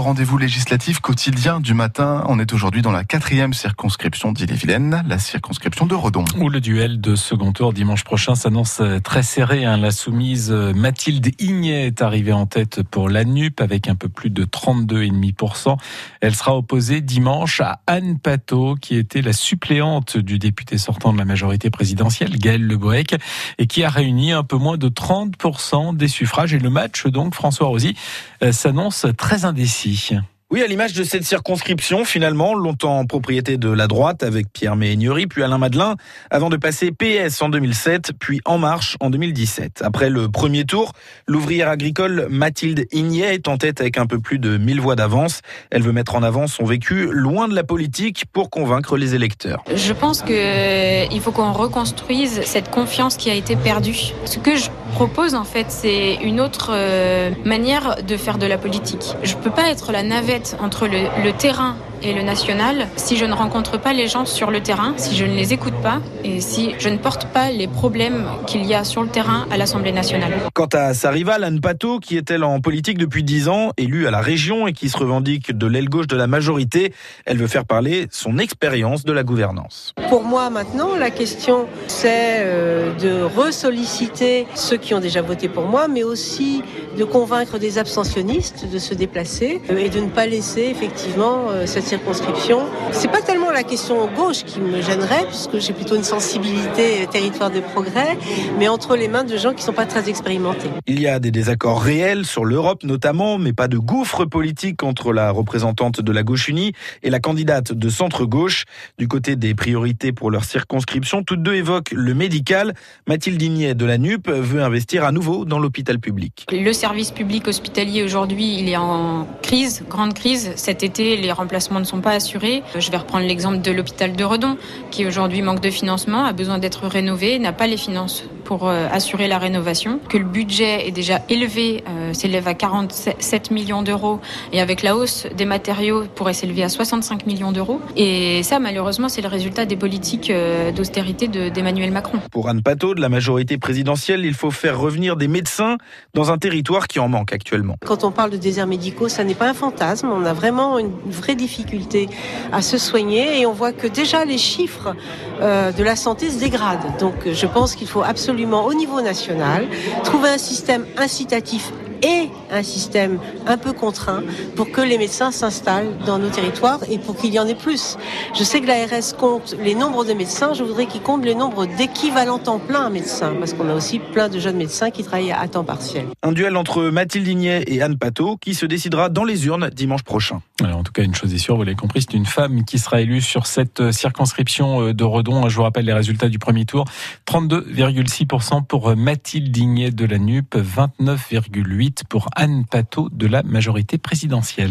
rendez-vous législatif quotidien du matin. On est aujourd'hui dans la quatrième circonscription d'Ille-et-Vilaine, la circonscription de Redon. Où le duel de second tour dimanche prochain s'annonce très serré. Hein. La soumise Mathilde Ignet est arrivée en tête pour la NUP avec un peu plus de 32,5%. Elle sera opposée dimanche à Anne Pateau, qui était la suppléante du député sortant de la majorité présidentielle, Gaël Le Boec, et qui a réuni un peu moins de 30% des suffrages. Et le match, donc, François Rosy, euh, s'annonce très indécis. Merci. Oui, à l'image de cette circonscription, finalement, longtemps propriété de la droite avec Pierre Méhaignerie, puis Alain Madelin, avant de passer PS en 2007, puis En Marche en 2017. Après le premier tour, l'ouvrière agricole Mathilde Ignet est en tête avec un peu plus de 1000 voix d'avance. Elle veut mettre en avant son vécu loin de la politique pour convaincre les électeurs. Je pense qu'il euh, faut qu'on reconstruise cette confiance qui a été perdue. Ce que je propose, en fait, c'est une autre euh, manière de faire de la politique. Je peux pas être la navette entre le, terrain et le national si je ne rencontre pas les gens sur le terrain, si je ne les écoute pas et si je ne porte pas les problèmes qu'il y a sur le terrain à l'Assemblée nationale. Quant à sa rivale Anne Pateau, qui est elle en politique depuis 10 ans, élue à la région et qui se revendique de l'aile gauche de la majorité, elle veut faire parler son expérience de la gouvernance. Pour moi maintenant, la question c'est euh, de ressolliciter ceux qui ont déjà voté pour moi, mais aussi de convaincre des abstentionnistes de se déplacer euh, et de ne pas laisser effectivement euh, cette circonscription. C'est pas tellement la question gauche qui me gênerait, puisque j'ai plutôt une sensibilité territoire de progrès, mais entre les mains de gens qui sont pas très expérimentés. Il y a des désaccords réels sur l'Europe notamment, mais pas de gouffre politique entre la représentante de la gauche unie et la candidate de centre-gauche. Du côté des priorités pour leur circonscription, toutes deux évoquent le médical. Mathilde Dignet de la NUP veut investir à nouveau dans l'hôpital public. Le service public hospitalier aujourd'hui, il est en crise, grande crise. Cet été, les remplacements ne sont pas assurés. Je vais reprendre l'exemple de l'hôpital de Redon, qui aujourd'hui manque de financement, a besoin d'être rénové, n'a pas les finances pour euh, assurer la rénovation, que le budget est déjà élevé, euh, s'élève à 47 millions d'euros, et avec la hausse des matériaux pourrait s'élever à 65 millions d'euros. Et ça, malheureusement, c'est le résultat des politiques euh, d'austérité d'Emmanuel Macron. Pour Anne Pateau, de la majorité présidentielle, il faut faire revenir des médecins dans un territoire qui en manque actuellement. Quand on parle de déserts médicaux, ça n'est pas un fantasme. On a vraiment une vraie difficulté à se soigner et on voit que déjà les chiffres de la santé se dégradent. Donc je pense qu'il faut absolument au niveau national, trouver un système incitatif et un système un peu contraint pour que les médecins s'installent dans nos territoires et pour qu'il y en ait plus. Je sais que l'ARS compte les nombres de médecins, je voudrais qu'il compte les nombres d'équivalents temps plein médecins, parce qu'on a aussi plein de jeunes médecins qui travaillent à temps partiel. Un duel entre Mathilde Dignet et Anne Pateau qui se décidera dans les urnes dimanche prochain. Alors, en tout cas, une chose est sûre, vous l'avez compris, c'est une femme qui sera élue sur cette circonscription de Redon. Je vous rappelle les résultats du premier tour. 32,6% pour Mathilde Dignet de la NUP, 29,8% pour Anne Pateau de la majorité présidentielle.